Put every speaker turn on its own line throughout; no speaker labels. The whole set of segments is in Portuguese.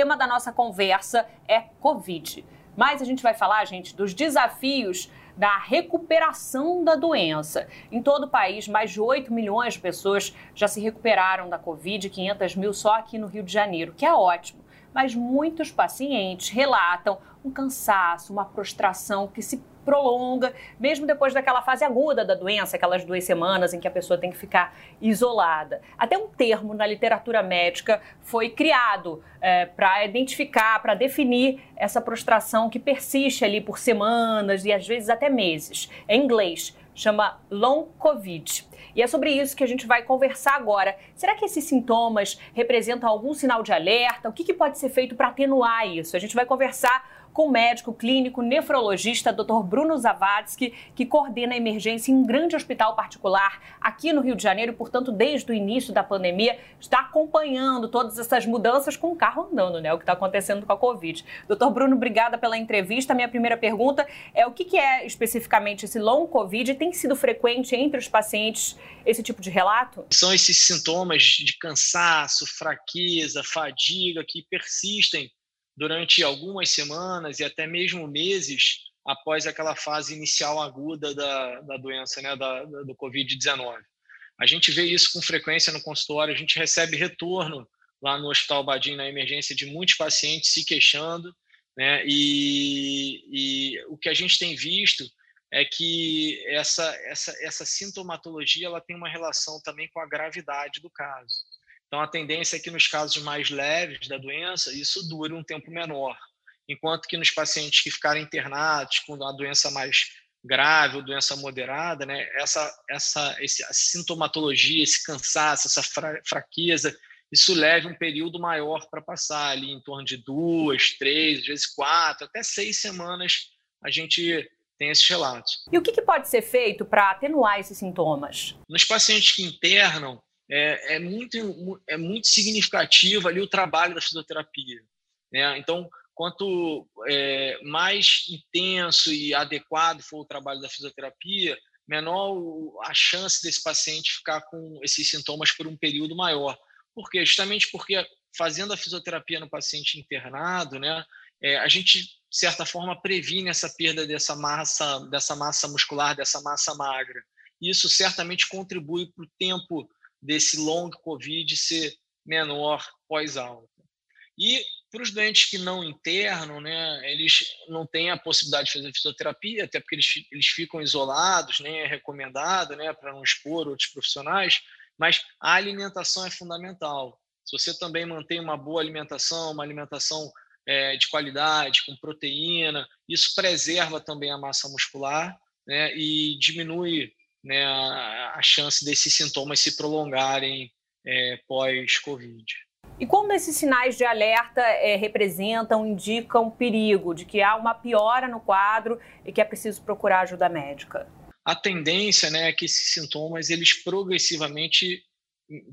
tema da nossa conversa é Covid. Mas a gente vai falar, gente, dos desafios da recuperação da doença. Em todo o país, mais de 8 milhões de pessoas já se recuperaram da Covid, 500 mil só aqui no Rio de Janeiro, que é ótimo. Mas muitos pacientes relatam um cansaço, uma prostração que se prolonga, mesmo depois daquela fase aguda da doença, aquelas duas semanas em que a pessoa tem que ficar isolada. Até um termo na literatura médica foi criado é, para identificar, para definir essa prostração que persiste ali por semanas e às vezes até meses. Em inglês, chama long COVID. E é sobre isso que a gente vai conversar agora. Será que esses sintomas representam algum sinal de alerta? O que, que pode ser feito para atenuar isso? A gente vai conversar com o médico clínico nefrologista Dr. Bruno Zavadsky, que coordena a emergência em um grande hospital particular aqui no Rio de Janeiro, portanto, desde o início da pandemia, está acompanhando todas essas mudanças com o carro andando, né? O que está acontecendo com a Covid. Doutor Bruno, obrigada pela entrevista. Minha primeira pergunta é o que é especificamente esse long Covid? Tem sido frequente entre os pacientes esse tipo de relato?
São esses sintomas de cansaço, fraqueza, fadiga que persistem durante algumas semanas e até mesmo meses após aquela fase inicial aguda da, da doença, né, da, da do Covid-19. A gente vê isso com frequência no consultório, a gente recebe retorno lá no Hospital Badim, na emergência, de muitos pacientes se queixando, né, e, e o que a gente tem visto é que essa, essa, essa sintomatologia ela tem uma relação também com a gravidade do caso. Então, a tendência é que nos casos mais leves da doença, isso dure um tempo menor, enquanto que nos pacientes que ficarem internados com a doença mais grave ou doença moderada, né, essa, essa, esse, a sintomatologia, esse cansaço, essa fra, fraqueza, isso leva um período maior para passar, ali em torno de duas, três, às vezes quatro, até seis semanas a gente tem esses relatos.
E o que, que pode ser feito para atenuar esses sintomas?
Nos pacientes que internam, é, é, muito, é muito significativo ali o trabalho da fisioterapia. Né? Então, quanto é, mais intenso e adequado for o trabalho da fisioterapia, menor a chance desse paciente ficar com esses sintomas por um período maior. Por quê? Justamente porque fazendo a fisioterapia no paciente internado, né, é, a gente, de certa forma, previne essa perda dessa massa, dessa massa muscular, dessa massa magra. Isso certamente contribui para o tempo desse long COVID ser menor pós-alta. E para os doentes que não internam, né, eles não têm a possibilidade de fazer fisioterapia, até porque eles, eles ficam isolados, nem né, é recomendado, né, para não expor outros profissionais, mas a alimentação é fundamental. Se você também mantém uma boa alimentação, uma alimentação é, de qualidade, com proteína, isso preserva também a massa muscular né, e diminui né, a, a chance desses sintomas se prolongarem é, pós-Covid.
E como esses sinais de alerta é, representam, indicam perigo de que há uma piora no quadro e que é preciso procurar ajuda médica?
A tendência né, é que esses sintomas eles progressivamente,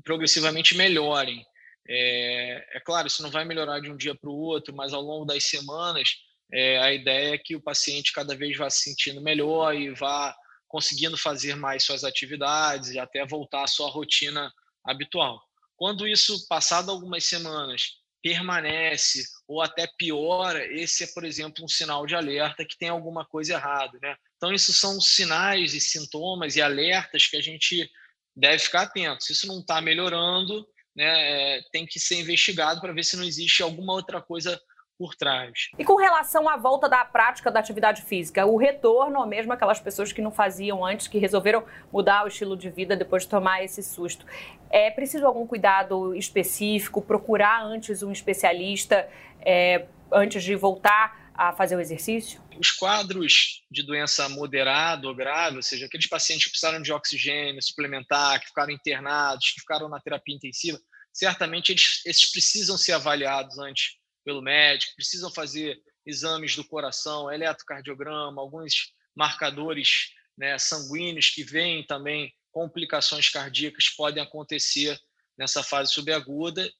progressivamente melhorem. É, é claro, isso não vai melhorar de um dia para o outro, mas ao longo das semanas, é, a ideia é que o paciente cada vez vá se sentindo melhor e vá conseguindo fazer mais suas atividades e até voltar à sua rotina habitual. Quando isso, passado algumas semanas, permanece ou até piora, esse é, por exemplo, um sinal de alerta que tem alguma coisa errada. Né? Então, isso são sinais e sintomas e alertas que a gente deve ficar atento. Se isso não está melhorando, né, é, tem que ser investigado para ver se não existe alguma outra coisa por trás.
E com relação à volta da prática da atividade física, o retorno, ou mesmo aquelas pessoas que não faziam antes, que resolveram mudar o estilo de vida depois de tomar esse susto, é preciso algum cuidado específico? Procurar antes um especialista é, antes de voltar a fazer o exercício?
Os quadros de doença moderada ou grave, ou seja, aqueles pacientes que precisaram de oxigênio suplementar, que ficaram internados, que ficaram na terapia intensiva, certamente eles, esses precisam ser avaliados antes pelo médico, precisam fazer exames do coração, eletrocardiograma, alguns marcadores né, sanguíneos que veem também complicações cardíacas podem acontecer nessa fase subaguda,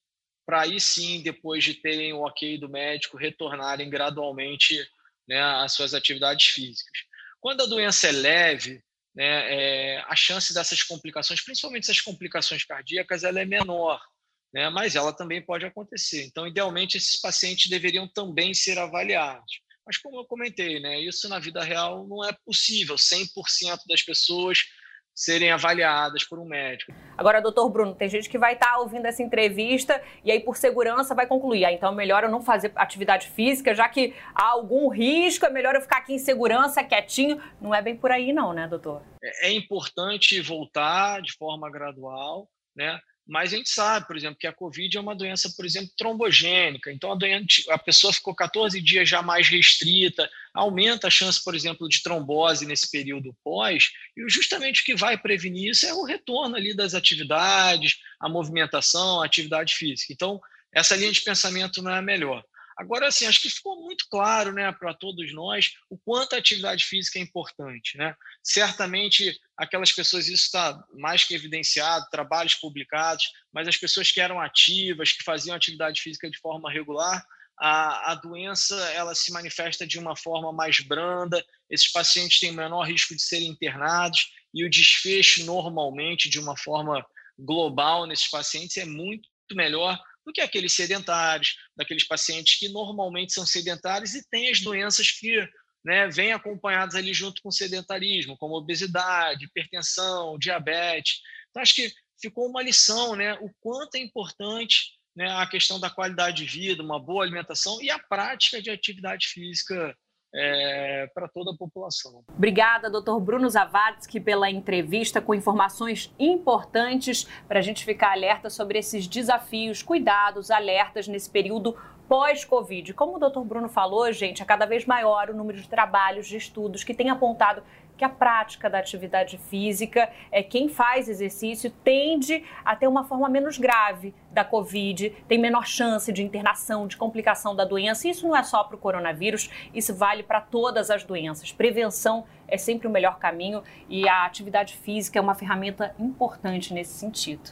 para aí sim, depois de terem o ok do médico, retornarem gradualmente né, às suas atividades físicas. Quando a doença é leve, né, é, a chance dessas complicações, principalmente essas complicações cardíacas, ela é menor né? mas ela também pode acontecer. Então, idealmente, esses pacientes deveriam também ser avaliados. Mas, como eu comentei, né, isso na vida real não é possível, 100% das pessoas serem avaliadas por um médico.
Agora, doutor Bruno, tem gente que vai estar tá ouvindo essa entrevista e aí, por segurança, vai concluir. Ah, então, é melhor eu não fazer atividade física, já que há algum risco, é melhor eu ficar aqui em segurança, quietinho. Não é bem por aí, não, né, doutor?
É, é importante voltar de forma gradual, né? Mas a gente sabe, por exemplo, que a Covid é uma doença, por exemplo, trombogênica. Então, a, doente, a pessoa ficou 14 dias já mais restrita, aumenta a chance, por exemplo, de trombose nesse período pós. E justamente o que vai prevenir isso é o retorno ali das atividades, a movimentação, a atividade física. Então, essa linha de pensamento não é a melhor. Agora, assim, acho que ficou muito claro né, para todos nós o quanto a atividade física é importante. Né? Certamente, aquelas pessoas, isso está mais que evidenciado, trabalhos publicados, mas as pessoas que eram ativas, que faziam atividade física de forma regular, a, a doença ela se manifesta de uma forma mais branda, esses pacientes têm menor risco de serem internados e o desfecho, normalmente, de uma forma global nesses pacientes é muito melhor do que aqueles sedentários, daqueles pacientes que normalmente são sedentários e têm as doenças que né, vêm acompanhadas ali junto com o sedentarismo, como obesidade, hipertensão, diabetes. Então, acho que ficou uma lição, né, o quanto é importante né, a questão da qualidade de vida, uma boa alimentação e a prática de atividade física é, para toda a população.
Obrigada, doutor Bruno Zavadski, pela entrevista com informações importantes para a gente ficar alerta sobre esses desafios, cuidados, alertas nesse período pós-Covid. Como o doutor Bruno falou, gente, é cada vez maior o número de trabalhos, de estudos que têm apontado que a prática da atividade física, é quem faz exercício tende a ter uma forma menos grave da Covid, tem menor chance de internação, de complicação da doença. Isso não é só para o coronavírus, isso vale para todas as doenças. Prevenção é sempre o melhor caminho e a atividade física é uma ferramenta importante nesse sentido.